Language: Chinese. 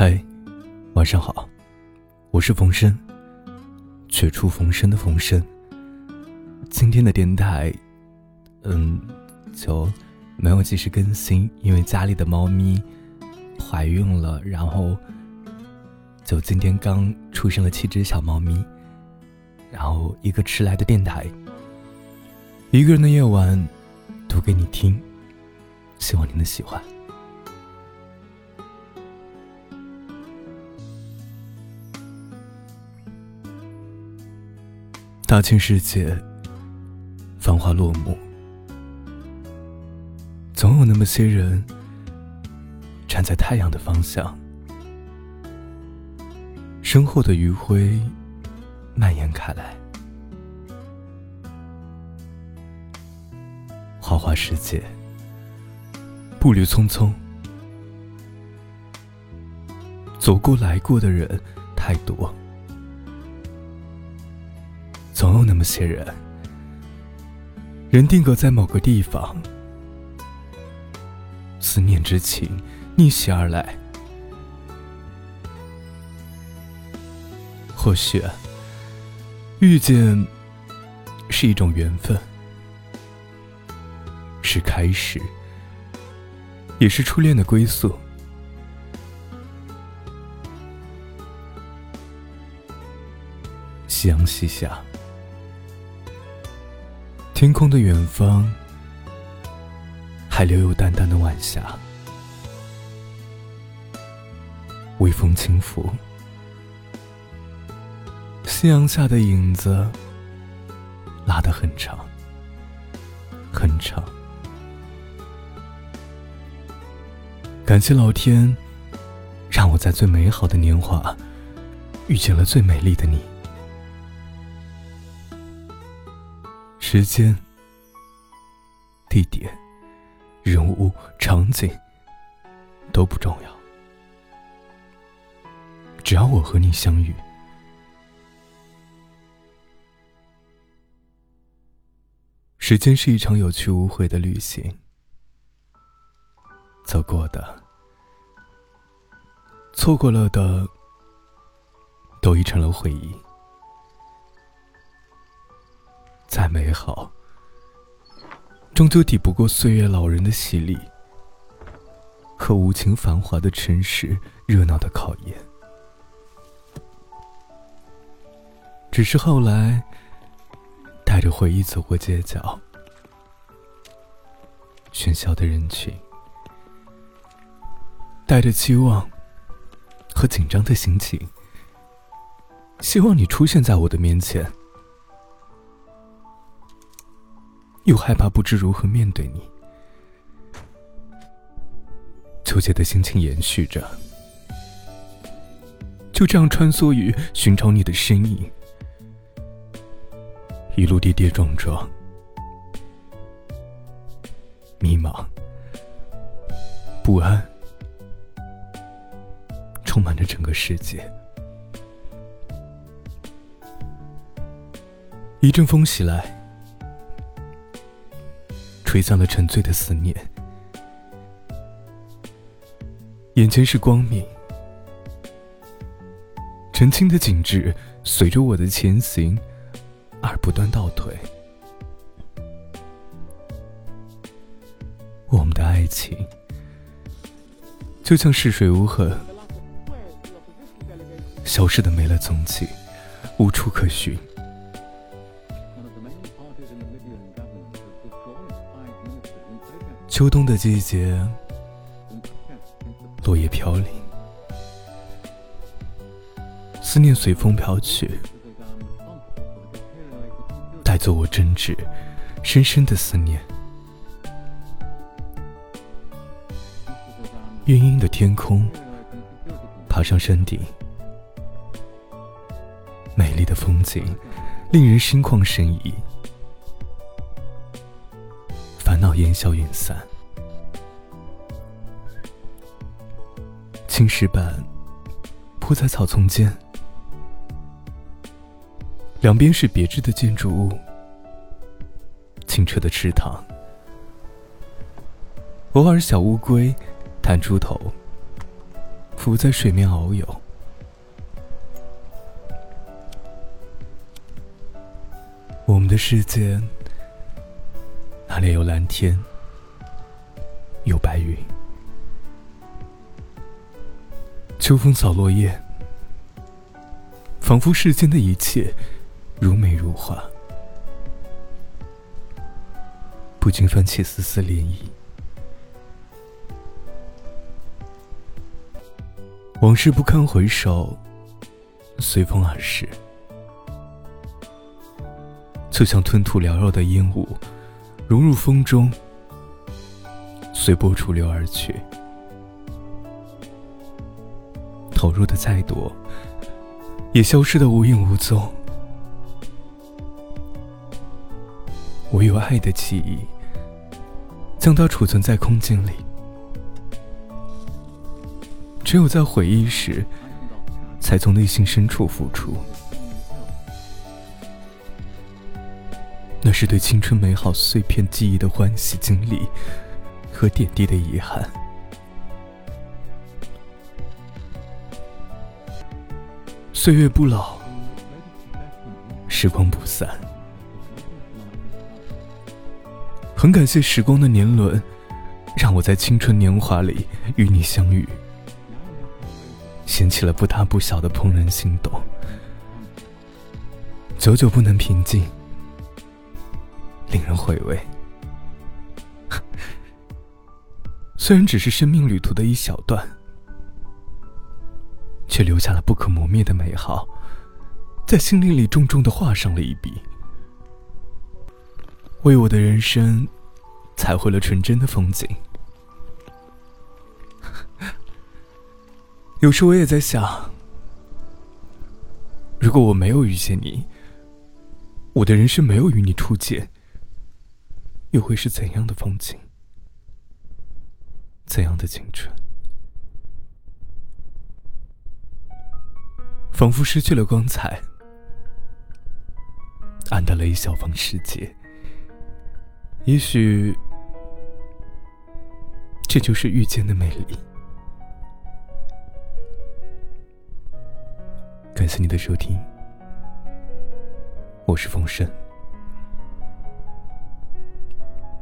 嗨，晚上好，我是冯生，绝处逢生的冯生。今天的电台，嗯，就没有及时更新，因为家里的猫咪怀孕了，然后就今天刚出生了七只小猫咪，然后一个迟来的电台，一个人的夜晚，读给你听，希望你能喜欢。大千世界，繁华落幕，总有那么些人站在太阳的方向，身后的余晖蔓延开来。花花世界，步履匆匆，走过来过的人太多。总有那么些人，人定格在某个地方，思念之情逆袭而来。或许，遇见是一种缘分，是开始，也是初恋的归宿。夕阳西下。天空的远方，还留有淡淡的晚霞。微风轻拂，夕阳下的影子拉得很长，很长。感谢老天，让我在最美好的年华遇见了最美丽的你。时间、地点、人物、场景都不重要，只要我和你相遇。时间是一场有去无回的旅行，走过的、错过了的，都已成了回忆。再美好，终究抵不过岁月老人的洗礼和无情繁华的城市热闹的考验。只是后来，带着回忆走过街角，喧嚣的人群，带着期望和紧张的心情，希望你出现在我的面前。又害怕不知如何面对你，纠结的心情延续着，就这样穿梭于寻找你的身影，一路跌跌撞撞，迷茫、不安，充满着整个世界。一阵风袭来。吹散了沉醉的思念，眼前是光明，澄清的景致随着我的前行而不断倒退。我们的爱情就像逝水无痕，消失的没了踪迹，无处可寻。秋冬的季节，落叶飘零，思念随风飘去，带走我真挚、深深的思念。晕晕的天空，爬上山顶，美丽的风景，令人心旷神怡。烦恼烟消云散，青石板铺在草丛间，两边是别致的建筑物，清澈的池塘，偶尔小乌龟探出头，浮在水面遨游。我们的世界，哪里有蓝天，有白云？秋风扫落叶，仿佛世间的一切如美如画，不禁泛起丝丝涟漪。往事不堪回首，随风而逝，就像吞吐缭绕的烟雾，融入风中，随波逐流而去。投入的再多，也消失的无影无踪。唯有爱的记忆，将它储存在空间里。只有在回忆时，才从内心深处浮出。那是对青春美好碎片记忆的欢喜经历和点滴的遗憾。岁月不老，时光不散。很感谢时光的年轮，让我在青春年华里与你相遇。掀起了不大不小的怦然心动，久久不能平静，令人回味。虽然只是生命旅途的一小段，却留下了不可磨灭的美好，在心灵里重重的画上了一笔，为我的人生彩绘了纯真的风景。有时我也在想，如果我没有遇见你，我的人生没有与你初见，又会是怎样的风景？怎样的青春？仿佛失去了光彩，暗淡了一小方世界。也许，这就是遇见的魅力。感谢你的收听，我是风声。